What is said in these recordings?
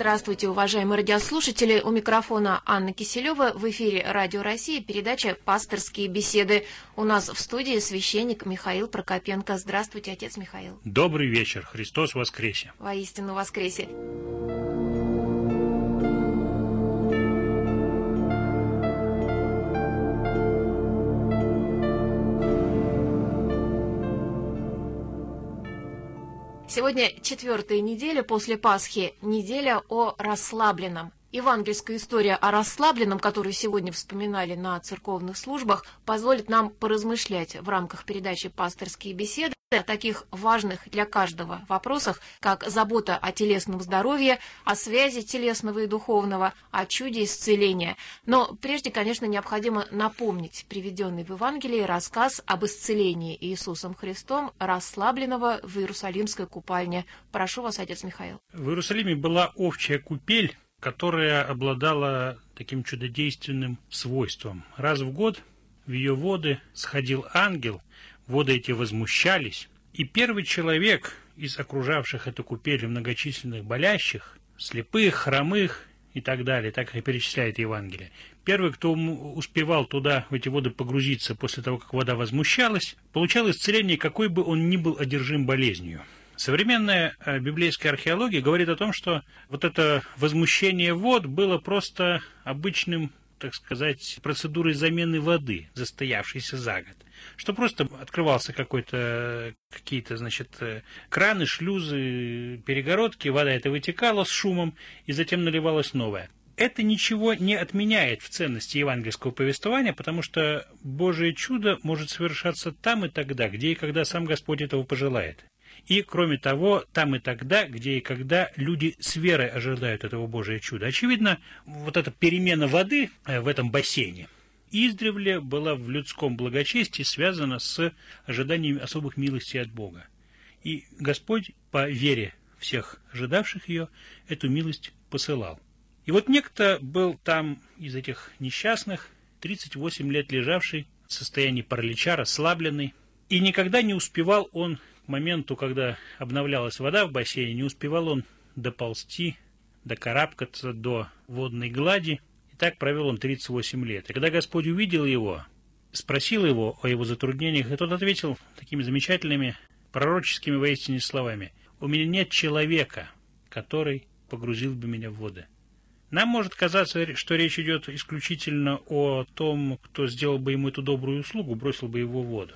Здравствуйте, уважаемые радиослушатели. У микрофона Анна Киселева. В эфире Радио России передача «Пасторские беседы». У нас в студии священник Михаил Прокопенко. Здравствуйте, отец Михаил. Добрый вечер. Христос воскресе. Воистину воскресе. Сегодня четвертая неделя после Пасхи, неделя о расслабленном. Евангельская история о расслабленном, которую сегодня вспоминали на церковных службах, позволит нам поразмышлять в рамках передачи «Пасторские беседы» о таких важных для каждого вопросах, как забота о телесном здоровье, о связи телесного и духовного, о чуде исцеления. Но прежде, конечно, необходимо напомнить приведенный в Евангелии рассказ об исцелении Иисусом Христом расслабленного в Иерусалимской купальне. Прошу вас, отец Михаил. В Иерусалиме была овчая купель, которая обладала таким чудодейственным свойством. Раз в год в ее воды сходил ангел – Воды эти возмущались, и первый человек из окружавших эту купель многочисленных болящих, слепых, хромых и так далее, так и перечисляет Евангелие. Первый, кто успевал туда, в эти воды погрузиться после того, как вода возмущалась, получал исцеление, какой бы он ни был одержим болезнью. Современная э, библейская археология говорит о том, что вот это возмущение вод было просто обычным, так сказать, процедурой замены воды, застоявшейся за год что просто открывался какой-то, какие-то, значит, э, краны, шлюзы, перегородки, вода это вытекала с шумом, и затем наливалась новая. Это ничего не отменяет в ценности евангельского повествования, потому что Божие чудо может совершаться там и тогда, где и когда сам Господь этого пожелает. И, кроме того, там и тогда, где и когда люди с верой ожидают этого Божия чуда. Очевидно, вот эта перемена воды э, в этом бассейне – издревле была в людском благочестии связана с ожиданием особых милостей от Бога. И Господь по вере всех ожидавших ее эту милость посылал. И вот некто был там из этих несчастных, 38 лет лежавший в состоянии паралича, расслабленный, и никогда не успевал он моменту, когда обновлялась вода в бассейне, не успевал он доползти, докарабкаться до водной глади, так провел он 38 лет. И когда Господь увидел его, спросил его о его затруднениях, и тот ответил такими замечательными пророческими воистине словами. «У меня нет человека, который погрузил бы меня в воды». Нам может казаться, что речь идет исключительно о том, кто сделал бы ему эту добрую услугу, бросил бы его в воду.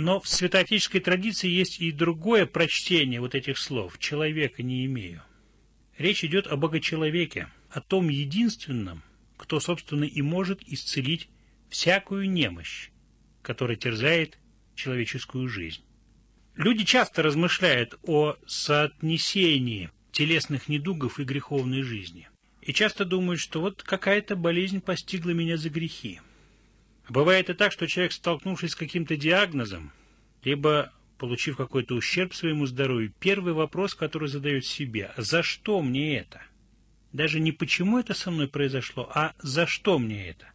Но в святоотеческой традиции есть и другое прочтение вот этих слов «человека не имею». Речь идет о Богочеловеке, о том единственном, кто, собственно, и может исцелить всякую немощь, которая терзает человеческую жизнь. Люди часто размышляют о соотнесении телесных недугов и греховной жизни. И часто думают, что вот какая-то болезнь постигла меня за грехи. Бывает и так, что человек, столкнувшись с каким-то диагнозом, либо получив какой-то ущерб своему здоровью, первый вопрос, который задает себе, за что мне это? Даже не почему это со мной произошло, а за что мне это.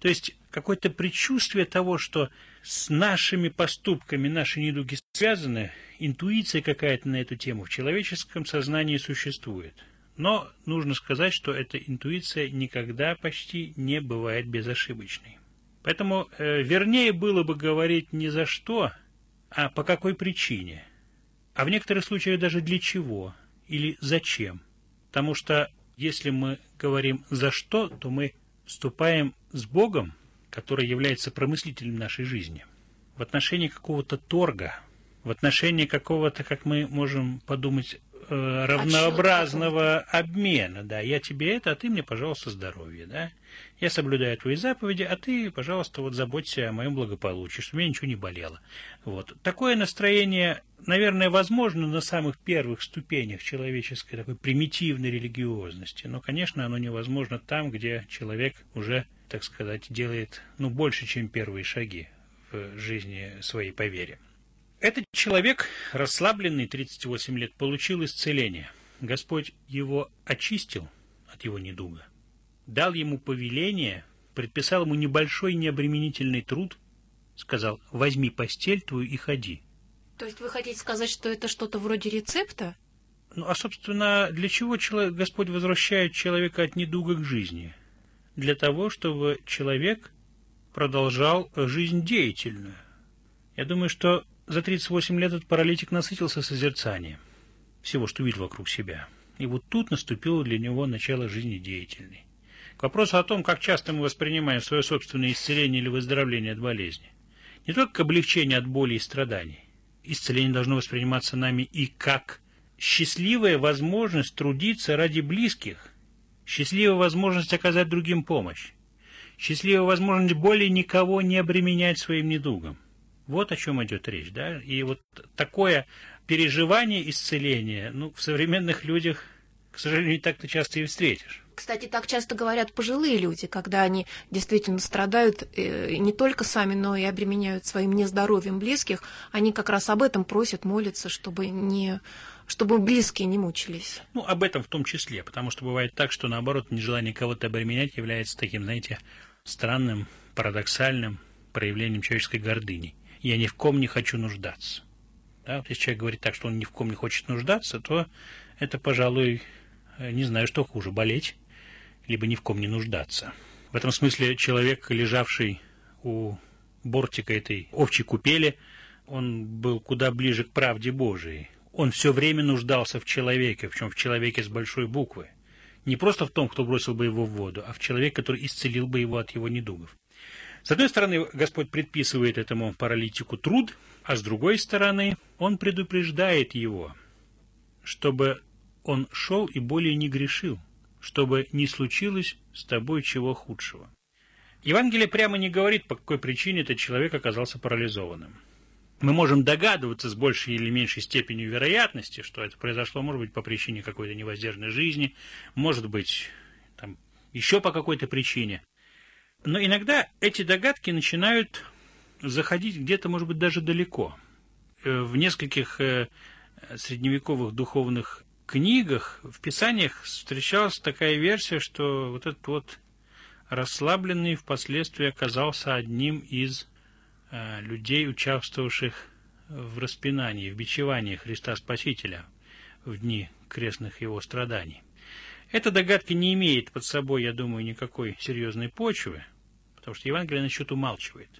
То есть какое-то предчувствие того, что с нашими поступками наши недуги связаны, интуиция какая-то на эту тему в человеческом сознании существует. Но нужно сказать, что эта интуиция никогда почти не бывает безошибочной. Поэтому э, вернее было бы говорить не за что, а по какой причине. А в некоторых случаях даже для чего или зачем. Потому что если мы говорим «за что», то мы вступаем с Богом, который является промыслителем нашей жизни, в отношении какого-то торга, в отношении какого-то, как мы можем подумать, э, равнообразного обмена, да, я тебе это, а ты мне, пожалуйста, здоровье, да, я соблюдаю твои заповеди, а ты, пожалуйста, вот заботься о моем благополучии, чтобы у меня ничего не болело. Вот. Такое настроение, наверное, возможно на самых первых ступенях человеческой такой примитивной религиозности, но, конечно, оно невозможно там, где человек уже, так сказать, делает, ну, больше, чем первые шаги в жизни своей по вере. Этот человек, расслабленный 38 лет, получил исцеление. Господь его очистил от его недуга, дал ему повеление, предписал ему небольшой необременительный труд, сказал «возьми постель твою и ходи». То есть вы хотите сказать, что это что-то вроде рецепта? Ну, а, собственно, для чего человек, Господь возвращает человека от недуга к жизни? Для того, чтобы человек продолжал жизнь деятельную. Я думаю, что за 38 лет этот паралитик насытился созерцанием всего, что видел вокруг себя. И вот тут наступило для него начало жизни деятельной. К вопросу о том, как часто мы воспринимаем свое собственное исцеление или выздоровление от болезни. Не только облегчение от боли и страданий. Исцеление должно восприниматься нами и как счастливая возможность трудиться ради близких, счастливая возможность оказать другим помощь, счастливая возможность более никого не обременять своим недугом. Вот о чем идет речь, да? И вот такое переживание исцеления, ну, в современных людях, к сожалению, не так-то часто и встретишь. Кстати, так часто говорят пожилые люди, когда они действительно страдают э, не только сами, но и обременяют своим нездоровьем близких. Они как раз об этом просят, молятся, чтобы не чтобы близкие не мучились. Ну, об этом в том числе, потому что бывает так, что наоборот нежелание кого-то обременять является таким, знаете, странным, парадоксальным проявлением человеческой гордыни. Я ни в ком не хочу нуждаться. Да, вот если человек говорит так, что он ни в ком не хочет нуждаться, то это, пожалуй, не знаю, что хуже, болеть либо ни в ком не нуждаться. В этом смысле человек, лежавший у бортика этой овчей купели, он был куда ближе к правде Божией. Он все время нуждался в человеке, причем в человеке с большой буквы. Не просто в том, кто бросил бы его в воду, а в человеке, который исцелил бы его от его недугов. С одной стороны, Господь предписывает этому паралитику труд, а с другой стороны, Он предупреждает его, чтобы он шел и более не грешил чтобы не случилось с тобой чего худшего. Евангелие прямо не говорит, по какой причине этот человек оказался парализованным. Мы можем догадываться с большей или меньшей степенью вероятности, что это произошло, может быть, по причине какой-то невоздержанной жизни, может быть, там, еще по какой-то причине. Но иногда эти догадки начинают заходить где-то, может быть, даже далеко. Э, в нескольких э, средневековых духовных книгах, в писаниях встречалась такая версия, что вот этот вот расслабленный впоследствии оказался одним из э, людей, участвовавших в распинании, в бичевании Христа Спасителя в дни крестных его страданий. Эта догадка не имеет под собой, я думаю, никакой серьезной почвы, потому что Евангелие насчет умалчивает.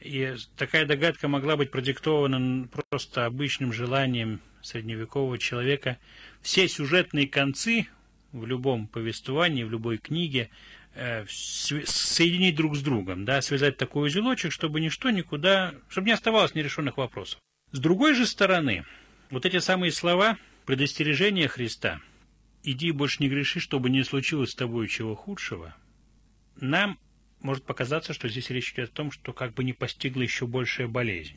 И такая догадка могла быть продиктована просто обычным желанием средневекового человека все сюжетные концы в любом повествовании, в любой книге э, соединить друг с другом, да, связать такой узелочек, чтобы ничто никуда, чтобы не оставалось нерешенных вопросов. С другой же стороны, вот эти самые слова предостережения Христа «Иди больше не греши, чтобы не случилось с тобой чего худшего», нам может показаться, что здесь речь идет о том, что как бы не постигла еще большая болезнь.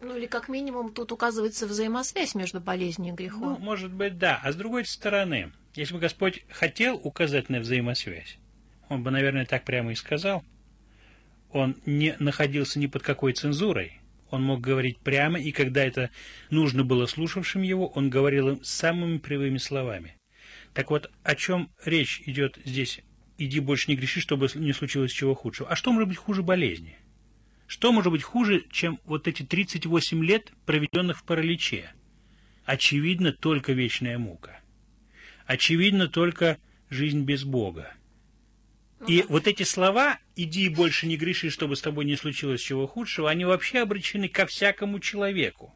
Ну или как минимум тут указывается взаимосвязь между болезнью и грехом. Ну, может быть, да. А с другой стороны, если бы Господь хотел указать на взаимосвязь, он бы, наверное, так прямо и сказал. Он не находился ни под какой цензурой. Он мог говорить прямо, и когда это нужно было слушавшим его, он говорил им самыми прямыми словами. Так вот, о чем речь идет здесь? Иди больше не греши, чтобы не случилось чего худшего. А что может быть хуже болезни? Что может быть хуже, чем вот эти 38 лет, проведенных в параличе? Очевидно, только вечная мука. Очевидно, только жизнь без Бога. И вот эти слова «иди и больше не греши, чтобы с тобой не случилось чего худшего», они вообще обречены ко всякому человеку.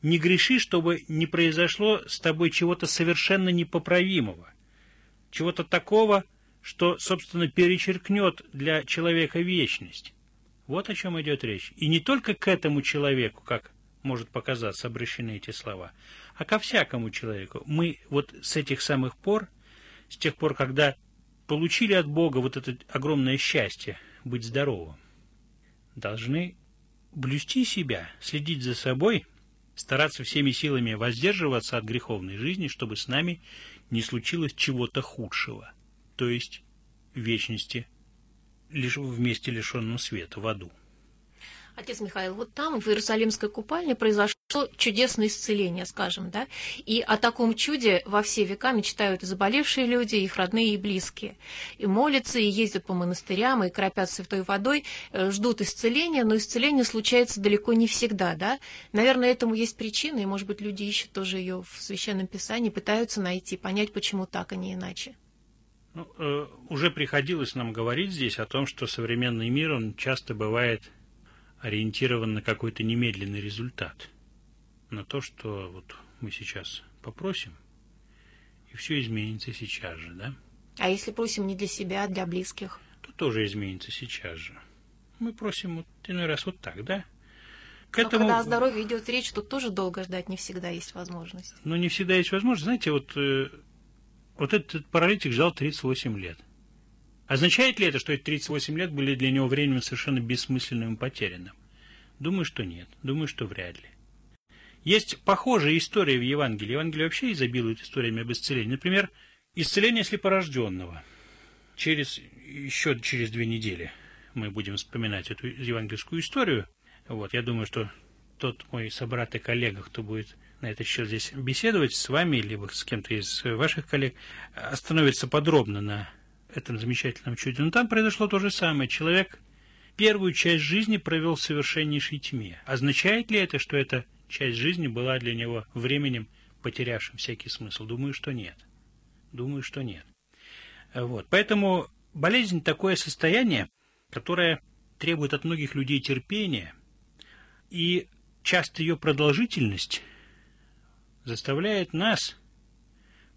Не греши, чтобы не произошло с тобой чего-то совершенно непоправимого, чего-то такого, что, собственно, перечеркнет для человека вечность. Вот о чем идет речь. И не только к этому человеку, как может показаться, обращены эти слова, а ко всякому человеку. Мы вот с этих самых пор, с тех пор, когда получили от Бога вот это огромное счастье быть здоровым, должны блюсти себя, следить за собой, стараться всеми силами воздерживаться от греховной жизни, чтобы с нами не случилось чего-то худшего, то есть вечности лишь в месте лишенном света, в аду. Отец Михаил, вот там, в Иерусалимской купальне, произошло произошло чудесное исцеление, скажем, да, и о таком чуде во все века мечтают и заболевшие люди, и их родные и близкие, и молятся, и ездят по монастырям, и кропят святой водой, э, ждут исцеления, но исцеление случается далеко не всегда, да, наверное, этому есть причина, и, может быть, люди ищут тоже ее в Священном Писании, пытаются найти, понять, почему так, а не иначе. Ну, э, уже приходилось нам говорить здесь о том, что современный мир, он часто бывает ориентирован на какой-то немедленный результат – на то, что вот мы сейчас попросим, и все изменится сейчас же, да? А если просим не для себя, а для близких? То тоже изменится сейчас же. Мы просим вот иной раз вот так, да? К Но этому... когда о здоровье идет речь, тут тоже долго ждать не всегда есть возможность. Но не всегда есть возможность. Знаете, вот, э, вот этот паралитик ждал 38 лет. Означает ли это, что эти 38 лет были для него временем совершенно бессмысленным и потерянным? Думаю, что нет. Думаю, что вряд ли. Есть похожие истории в Евангелии. Евангелие вообще изобилует историями об исцелении. Например, исцеление слепорожденного. Через, еще через две недели мы будем вспоминать эту евангельскую историю. Вот, я думаю, что тот мой собрат и коллега, кто будет на этот счет здесь беседовать с вами, либо с кем-то из ваших коллег, остановится подробно на этом замечательном чуде. Но там произошло то же самое. Человек первую часть жизни провел в совершеннейшей тьме. Означает ли это, что это часть жизни была для него временем, потерявшим всякий смысл? Думаю, что нет. Думаю, что нет. Вот. Поэтому болезнь такое состояние, которое требует от многих людей терпения, и часто ее продолжительность заставляет нас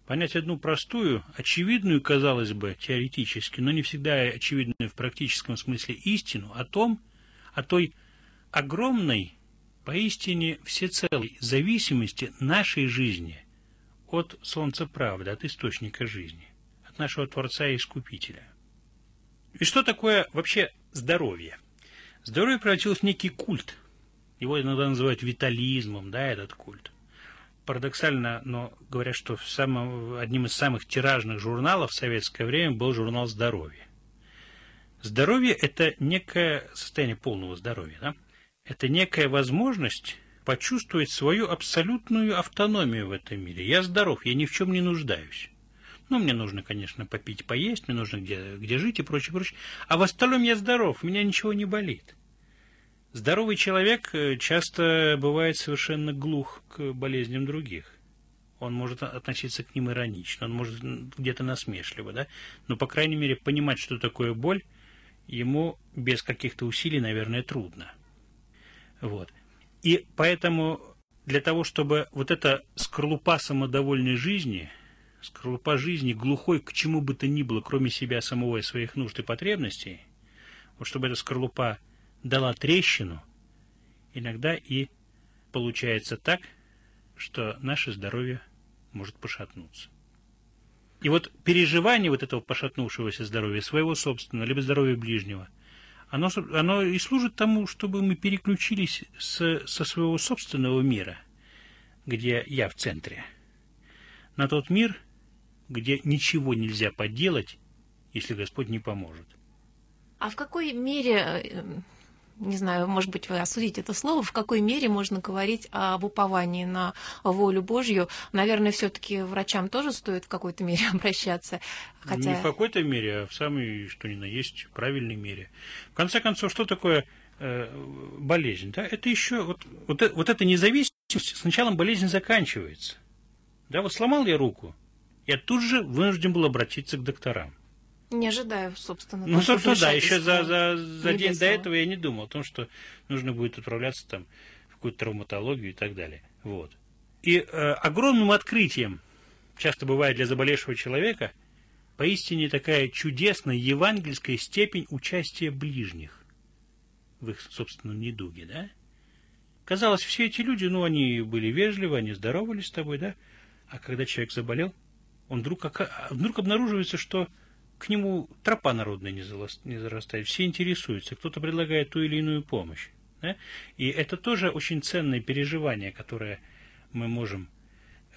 понять одну простую, очевидную, казалось бы, теоретически, но не всегда очевидную в практическом смысле истину о том, о той огромной поистине всецелой зависимости нашей жизни от Солнца Правды, от источника жизни, от нашего Творца и Искупителя. И что такое вообще здоровье? Здоровье превратилось в некий культ. Его иногда называют витализмом, да, этот культ. Парадоксально, но говорят, что самым, одним из самых тиражных журналов в советское время был журнал «Здоровье». Здоровье – это некое состояние полного здоровья, да? это некая возможность почувствовать свою абсолютную автономию в этом мире. Я здоров, я ни в чем не нуждаюсь. Ну, мне нужно, конечно, попить, поесть, мне нужно где, где жить и прочее, прочее. А в остальном я здоров, у меня ничего не болит. Здоровый человек э, часто бывает совершенно глух к болезням других. Он может относиться к ним иронично, он может где-то насмешливо, да? Но, по крайней мере, понимать, что такое боль, ему без каких-то усилий, наверное, трудно. Вот. И поэтому для того, чтобы вот эта скорлупа самодовольной жизни, скорлупа жизни, глухой к чему бы то ни было, кроме себя самого и своих нужд и потребностей, вот чтобы эта скорлупа дала трещину, иногда и получается так, что наше здоровье может пошатнуться. И вот переживание вот этого пошатнувшегося здоровья, своего собственного, либо здоровья ближнего – оно, оно и служит тому, чтобы мы переключились с, со своего собственного мира, где я в центре, на тот мир, где ничего нельзя поделать, если Господь не поможет. А в какой мере э, не знаю, может быть, вы осудите это слово, в какой мере можно говорить об уповании на волю Божью. Наверное, все-таки врачам тоже стоит в какой-то мере обращаться. Хотя... Не в какой-то мере, а в самой, что ни на есть, правильной мере. В конце концов, что такое э, болезнь? Да? Это еще, вот, вот, вот эта независимость, с началом болезнь заканчивается. Да, вот сломал я руку, я тут же вынужден был обратиться к докторам. Не ожидаю, собственно. Ну, собственно, да, еще за, за, за день до этого я не думал о том, что нужно будет отправляться там в какую-то травматологию и так далее. Вот. И э, огромным открытием, часто бывает для заболевшего человека, поистине такая чудесная евангельская степень участия ближних в их собственном недуге, да? Казалось, все эти люди, ну, они были вежливы, они здоровались с тобой, да? А когда человек заболел, он вдруг, вдруг обнаруживается, что к нему тропа народная не, зарастает, все интересуются, кто-то предлагает ту или иную помощь. Да? И это тоже очень ценное переживание, которое мы можем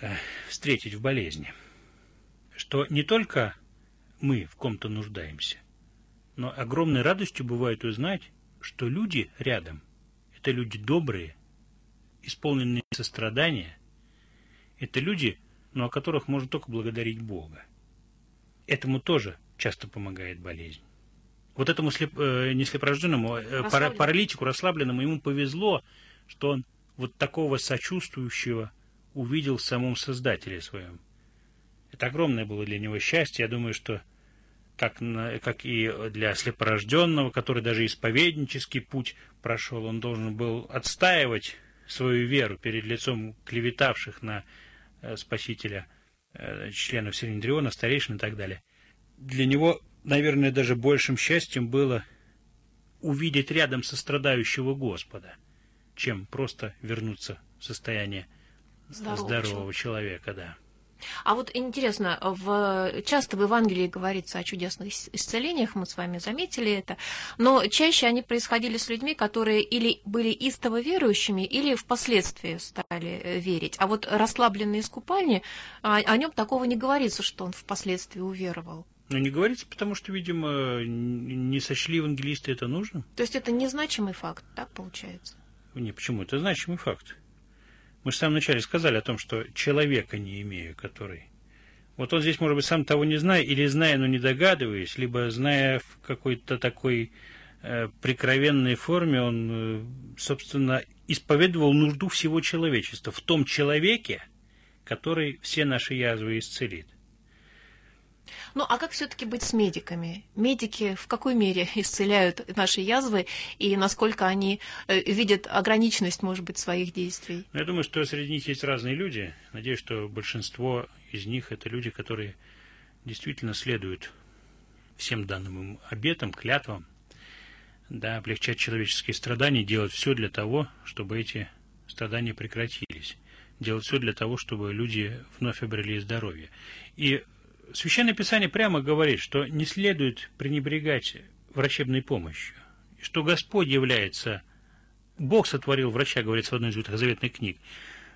э, встретить в болезни. Что не только мы в ком-то нуждаемся, но огромной радостью бывает узнать, что люди рядом – это люди добрые, исполненные сострадания, это люди, ну, о которых можно только благодарить Бога. Этому тоже часто помогает болезнь. Вот этому слеп, э, не слепорожденному, э, пара, паралитику, расслабленному, ему повезло, что он вот такого сочувствующего увидел в самом Создателе своем. Это огромное было для него счастье. Я думаю, что как, как и для слепорожденного, который даже исповеднический путь прошел, он должен был отстаивать свою веру перед лицом клеветавших на э, Спасителя э, членов Синедриона, старейшин и так далее. Для него, наверное, даже большим счастьем было увидеть рядом сострадающего Господа, чем просто вернуться в состояние здорового, здорового человека, да. А вот интересно, в, часто в Евангелии говорится о чудесных исцелениях, мы с вами заметили это, но чаще они происходили с людьми, которые или были истово верующими, или впоследствии стали э, верить. А вот расслабленный из купальни, о, о нем такого не говорится, что он впоследствии уверовал. Ну, не говорится, потому что, видимо, не сочли евангелисты это нужно. То есть это незначимый факт, так получается? Не, почему? Это значимый факт. Мы же в самом начале сказали о том, что человека не имею, который... Вот он здесь, может быть, сам того не зная, или зная, но не догадываясь, либо зная в какой-то такой э, прикровенной форме, он, э, собственно, исповедовал нужду всего человечества в том человеке, который все наши язвы исцелит. Ну, а как все-таки быть с медиками? Медики в какой мере исцеляют наши язвы и насколько они э, видят ограниченность, может быть, своих действий? Ну, я думаю, что среди них есть разные люди. Надеюсь, что большинство из них это люди, которые действительно следуют всем данным им обетам, клятвам, да, облегчать человеческие страдания, делать все для того, чтобы эти страдания прекратились делать все для того, чтобы люди вновь обрели здоровье. И Священное Писание прямо говорит, что не следует пренебрегать врачебной помощью, что Господь является, Бог сотворил врача, говорится в одной из ветхозаветных книг.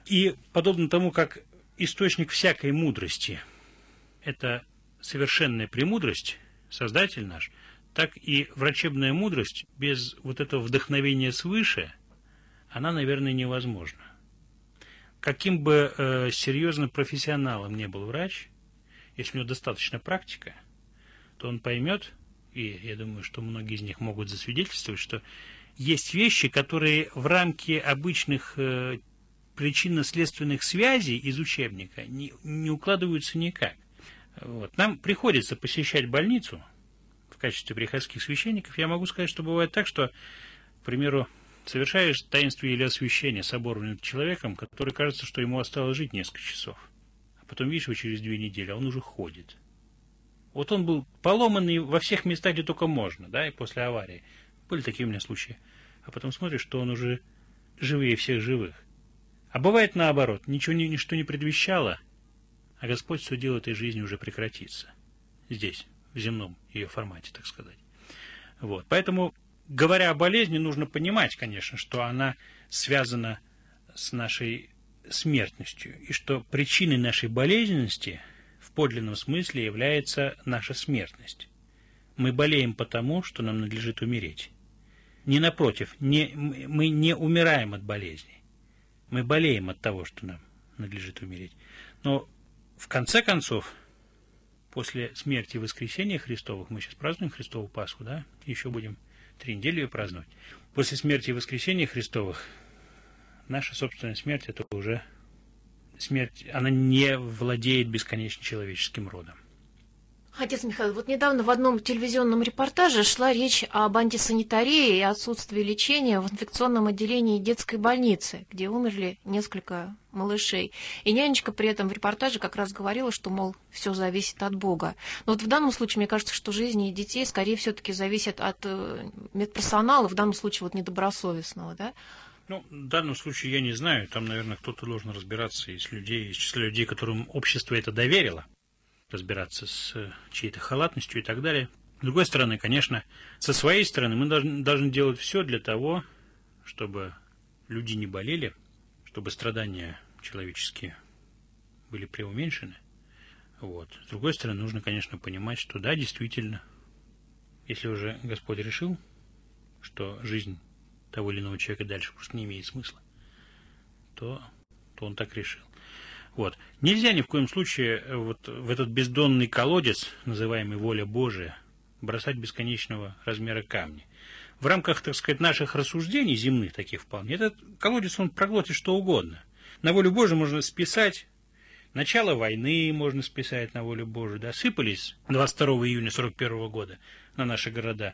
И подобно тому, как источник всякой мудрости – это совершенная премудрость, Создатель наш, так и врачебная мудрость без вот этого вдохновения свыше, она, наверное, невозможна. Каким бы э, серьезным профессионалом не был врач – если у него достаточно практика, то он поймет, и я думаю, что многие из них могут засвидетельствовать, что есть вещи, которые в рамки обычных э, причинно-следственных связей из учебника не, не укладываются никак. Вот. Нам приходится посещать больницу в качестве приходских священников. Я могу сказать, что бывает так, что, к примеру, совершаешь таинство или освящение соборным человеком, который кажется, что ему осталось жить несколько часов. Потом видишь его через две недели, а он уже ходит. Вот он был поломанный во всех местах, где только можно, да, и после аварии. Были такие у меня случаи. А потом смотришь, что он уже живее всех живых. А бывает наоборот, ничего ничто не предвещало, а Господь судил этой жизни уже прекратится. Здесь, в земном ее формате, так сказать. Вот. Поэтому, говоря о болезни, нужно понимать, конечно, что она связана с нашей смертностью, и что причиной нашей болезненности в подлинном смысле является наша смертность. Мы болеем потому, что нам надлежит умереть. Не напротив, не, мы не умираем от болезни. Мы болеем от того, что нам надлежит умереть. Но в конце концов, после смерти и воскресения Христовых, мы сейчас празднуем Христову Пасху, да? Еще будем три недели ее праздновать. После смерти и воскресения Христовых Наша собственная смерть – это уже смерть, она не владеет бесконечно человеческим родом. Отец Михаил, вот недавно в одном телевизионном репортаже шла речь об антисанитарии и отсутствии лечения в инфекционном отделении детской больницы, где умерли несколько малышей. И нянечка при этом в репортаже как раз говорила, что, мол, все зависит от Бога. Но вот в данном случае, мне кажется, что жизни детей скорее все-таки зависят от э, медперсонала, в данном случае вот недобросовестного, да? Ну, в данном случае я не знаю. Там, наверное, кто-то должен разбираться из людей, из числа людей, которым общество это доверило, разбираться с э, чьей-то халатностью и так далее. С другой стороны, конечно, со своей стороны мы должны, должны делать все для того, чтобы люди не болели, чтобы страдания человеческие были преуменьшены. Вот. С другой стороны, нужно, конечно, понимать, что да, действительно, если уже Господь решил, что жизнь того или иного человека дальше просто не имеет смысла, то, то он так решил. Вот. Нельзя ни в коем случае вот в этот бездонный колодец, называемый воля Божия, бросать бесконечного размера камни. В рамках, так сказать, наших рассуждений земных таких вполне, этот колодец, он проглотит что угодно. На волю Божию можно списать Начало войны можно списать на волю Божию. Да, сыпались 22 июня 41 года на наши города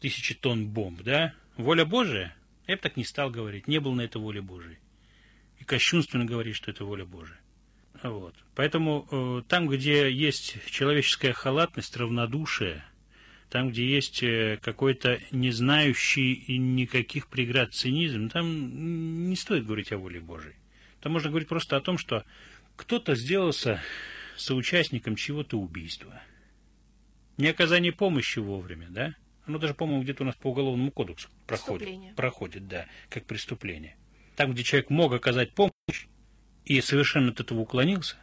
тысячи тонн бомб, да? Воля Божия? Я бы так не стал говорить. Не было на это воли Божией. И кощунственно говорить, что это воля Божия. Вот. Поэтому э, там, где есть человеческая халатность, равнодушие, там, где есть э, какой-то не знающий никаких преград цинизм, там не стоит говорить о воле Божией. Там можно говорить просто о том, что кто-то сделался соучастником чего-то убийства. Не оказание помощи вовремя, да? Оно даже, по-моему, где-то у нас по уголовному кодексу проходит, проходит, да, как преступление. Там, где человек мог оказать помощь и совершенно от этого уклонился,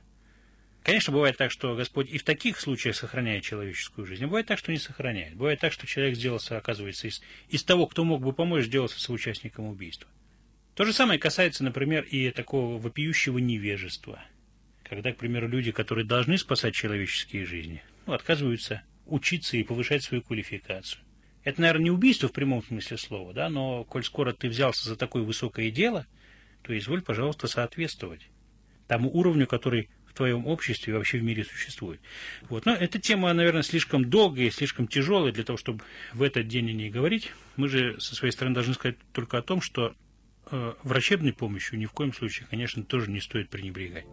Конечно, бывает так, что Господь и в таких случаях сохраняет человеческую жизнь, а бывает так, что не сохраняет. Бывает так, что человек сделался, оказывается, из, из того, кто мог бы помочь, сделался соучастником убийства. То же самое касается, например, и такого вопиющего невежества – когда, к примеру, люди, которые должны спасать человеческие жизни, ну, отказываются учиться и повышать свою квалификацию. Это, наверное, не убийство в прямом смысле слова, да, но коль скоро ты взялся за такое высокое дело, то изволь, пожалуйста, соответствовать тому уровню, который в твоем обществе и вообще в мире существует. Вот. Но эта тема, наверное, слишком долгая и слишком тяжелая для того, чтобы в этот день о ней говорить. Мы же со своей стороны должны сказать только о том, что э, врачебной помощью ни в коем случае, конечно, тоже не стоит пренебрегать.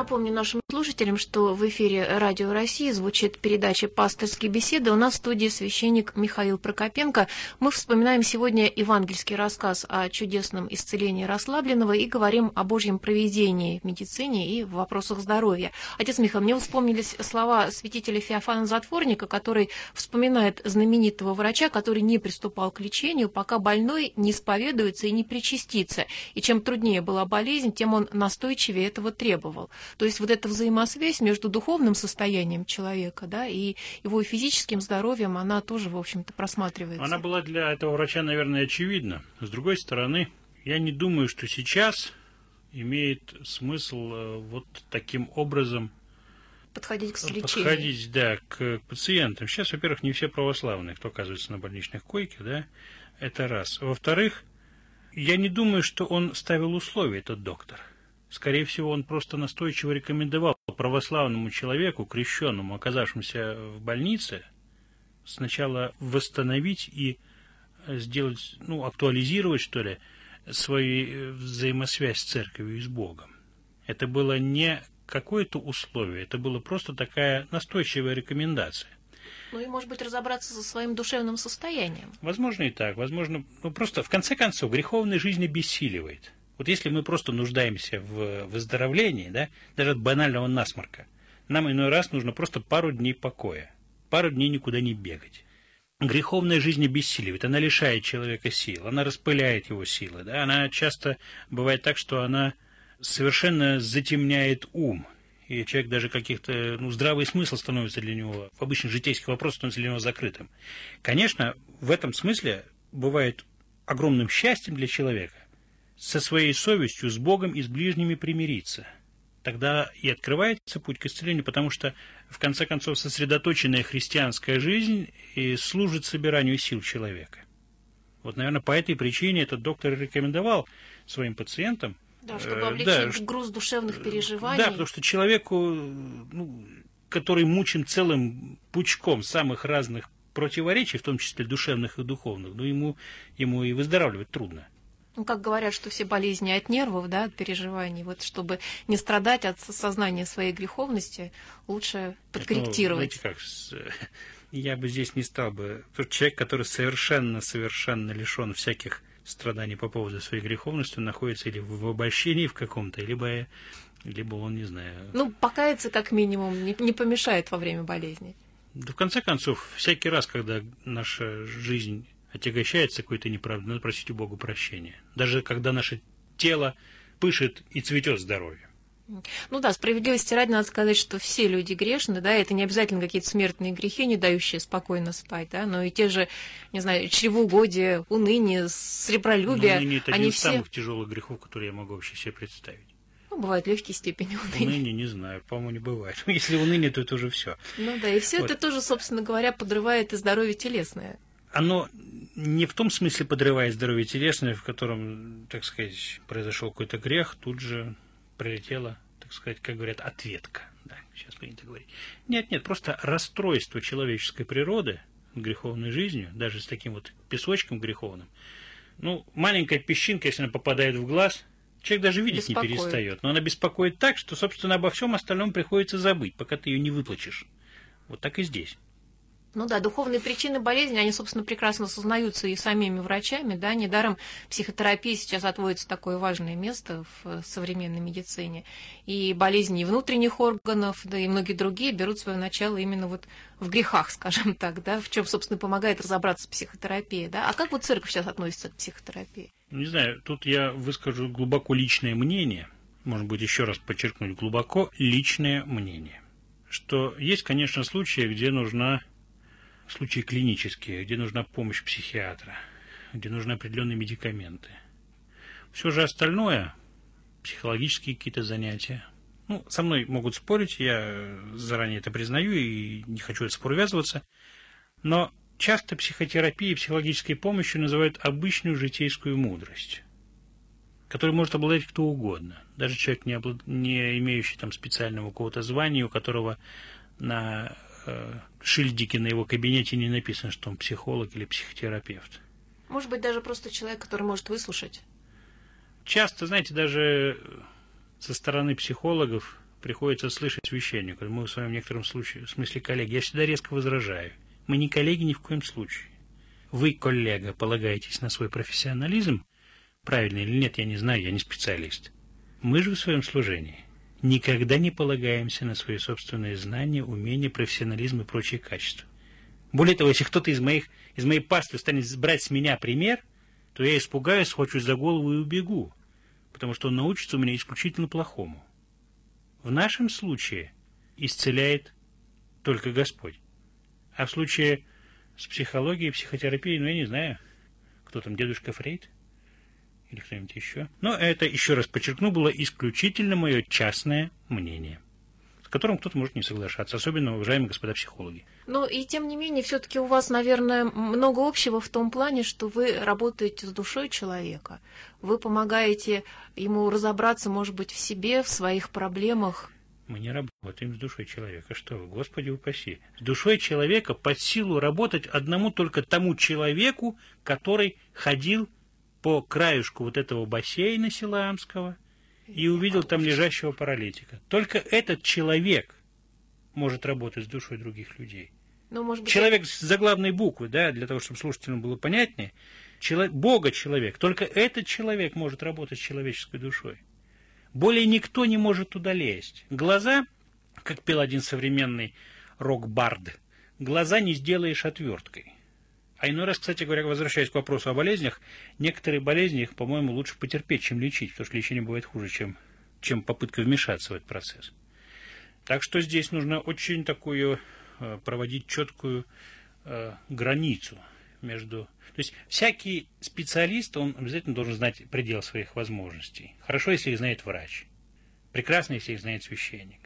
Напомню нашим слушателям, что в эфире Радио России звучит передача «Пасторские беседы». У нас в студии священник Михаил Прокопенко. Мы вспоминаем сегодня евангельский рассказ о чудесном исцелении расслабленного и говорим о Божьем проведении в медицине и в вопросах здоровья. Отец Михаил, мне вспомнились слова святителя Феофана Затворника, который вспоминает знаменитого врача, который не приступал к лечению, пока больной не исповедуется и не причастится. И чем труднее была болезнь, тем он настойчивее этого требовал. То есть вот эта взаимосвязь между духовным состоянием человека да, и его физическим здоровьем, она тоже, в общем-то, просматривается. Она была для этого врача, наверное, очевидна. С другой стороны, я не думаю, что сейчас имеет смысл э, вот таким образом подходить к лечению. Подходить, да, к пациентам. Сейчас, во-первых, не все православные, кто оказывается на больничных койках, да, это раз. Во-вторых, я не думаю, что он ставил условия, этот доктор. Скорее всего, он просто настойчиво рекомендовал православному человеку, крещенному, оказавшемуся в больнице, сначала восстановить и сделать, ну, актуализировать, что ли, свою э, взаимосвязь с церковью и с Богом. Это было не какое-то условие, это было просто такая настойчивая рекомендация. Ну и, может быть, разобраться со своим душевным состоянием. Возможно и так. Возможно, ну просто в конце концов греховная жизнь обессиливает. Вот если мы просто нуждаемся в выздоровлении, да, даже от банального насморка, нам иной раз нужно просто пару дней покоя, пару дней никуда не бегать. Греховная жизнь обессиливает, она лишает человека сил, она распыляет его силы. Да? Она часто бывает так, что она совершенно затемняет ум, и человек даже каких-то, ну, здравый смысл становится для него, в обычных житейских вопросах становится для него закрытым. Конечно, в этом смысле бывает огромным счастьем для человека, со своей совестью, с Богом и с ближними примириться. Тогда и открывается путь к исцелению, потому что, в конце концов, сосредоточенная христианская жизнь и служит собиранию сил человека. Вот, наверное, по этой причине этот доктор рекомендовал своим пациентам да, чтобы э, облегчить да, груз душевных переживаний. Да, потому что человеку, ну, который мучим целым пучком самых разных противоречий, в том числе душевных и духовных, ну, ему, ему и выздоравливать трудно ну, как говорят, что все болезни от нервов, да, от переживаний. Вот чтобы не страдать от сознания своей греховности, лучше подкорректировать. Ну, знаете как, я бы здесь не стал бы. Человек, который совершенно-совершенно лишен всяких страданий по поводу своей греховности, он находится или в обольщении в каком-то, либо, либо он, не знаю... Ну, покаяться как минимум не, не помешает во время болезни. Да, в конце концов, всякий раз, когда наша жизнь отягощается какой-то неправдой, надо просить у Бога прощения. Даже когда наше тело пышет и цветет здоровье. Ну да, справедливости ради надо сказать, что все люди грешны, да, это не обязательно какие-то смертные грехи, не дающие спокойно спать, да, но и те же, не знаю, чревоугодие, уныние, сребролюбие, но уныние это они один из все... самых тяжелых грехов, которые я могу вообще себе представить. Ну, бывают легкие степени уныния. Уныние не знаю, по-моему, не бывает. Если уныние, то это уже все. Ну да, и все Вот. это тоже, собственно говоря, подрывает и здоровье телесное. Оно не в том смысле подрывает здоровье телесное, в котором, так сказать, произошел какой-то грех, тут же прилетела, так сказать, как говорят, ответка. Да, сейчас принято говорить. Нет, нет, просто расстройство человеческой природы греховной жизнью, даже с таким вот песочком греховным. Ну, маленькая песчинка, если она попадает в глаз, человек даже видеть не Беспокоит. перестает. Но она беспокоит так, что, собственно, обо всем остальном приходится забыть, пока ты ее не выплачешь. Вот так и здесь. Ну да, духовные причины болезни, они, собственно, прекрасно осознаются и самими врачами, да, недаром психотерапии сейчас отводится такое важное место в э, современной медицине. И болезни внутренних органов, да и многие другие берут свое начало именно вот в грехах, скажем так, да, в чем, собственно, помогает разобраться психотерапия, да. А как вот церковь сейчас относится к психотерапии? Не знаю, тут я выскажу глубоко личное мнение, может быть, еще раз подчеркнуть, глубоко личное мнение, что есть, конечно, случаи, где нужна, случаи клинические, где нужна помощь психиатра, где нужны определенные медикаменты. Все же остальное, психологические какие-то занятия, ну, со мной могут спорить, я заранее это признаю и не хочу в спор ввязываться, но часто психотерапией и психологической помощью называют обычную житейскую мудрость, которой может обладать кто угодно, даже человек, не, облад- не имеющий там специального какого-то звания, у которого на шильдике на его кабинете не написано, что он психолог или психотерапевт. Может быть, даже просто человек, который может выслушать. Часто, знаете, даже со стороны психологов приходится слышать священнику. Мы с вами в некотором случае, в смысле коллеги, я всегда резко возражаю. Мы не коллеги ни в коем случае. Вы, коллега, полагаетесь на свой профессионализм, правильно или нет, я не знаю, я не специалист. Мы же в своем служении никогда не полагаемся на свои собственные знания, умения, профессионализм и прочие качества. Более того, если кто-то из моих из моей паствы станет брать с меня пример, то я испугаюсь, схвачусь за голову и убегу, потому что он научится у меня исключительно плохому. В нашем случае исцеляет только Господь. А в случае с психологией и психотерапией, ну, я не знаю, кто там, дедушка Фрейд? Или кто-нибудь еще? Но это, еще раз подчеркну, было исключительно мое частное мнение, с которым кто-то может не соглашаться, особенно уважаемые господа психологи. Ну и тем не менее, все-таки у вас, наверное, много общего в том плане, что вы работаете с душой человека. Вы помогаете ему разобраться, может быть, в себе, в своих проблемах. Мы не работаем с душой человека. Что вы, Господи упаси. С душой человека под силу работать одному только тому человеку, который ходил по краюшку вот этого бассейна Силаамского и увидел там лежащего паралитика. Только этот человек может работать с душой других людей. Ну, может быть, Человек с заглавной буквы, да, для того, чтобы слушателям было понятнее. Чело- Бога человек. Только этот человек может работать с человеческой душой. Более никто не может туда лезть. Глаза, как пел один современный рок-бард, глаза не сделаешь отверткой. А иной раз, кстати говоря, возвращаясь к вопросу о болезнях, некоторые болезни, их, по-моему, лучше потерпеть, чем лечить, потому что лечение бывает хуже, чем, чем попытка вмешаться в этот процесс. Так что здесь нужно очень такую э, проводить четкую э, границу между... То есть всякий специалист, он обязательно должен знать предел своих возможностей. Хорошо, если их знает врач. Прекрасно, если их знает священник.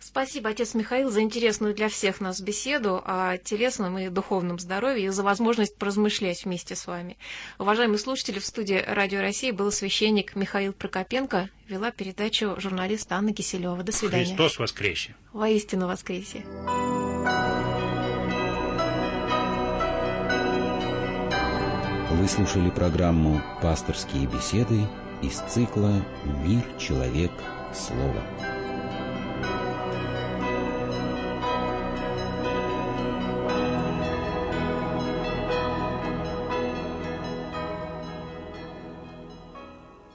Спасибо, отец Михаил, за интересную для всех нас беседу о телесном и духовном здоровье и за возможность поразмышлять вместе с вами. Уважаемые слушатели, в студии Радио России был священник Михаил Прокопенко, вела передачу журналист Анна Киселева. До свидания. Христос воскресе! Воистину воскресе! Вы слушали программу «Пасторские беседы» из цикла «Мир, человек, слово».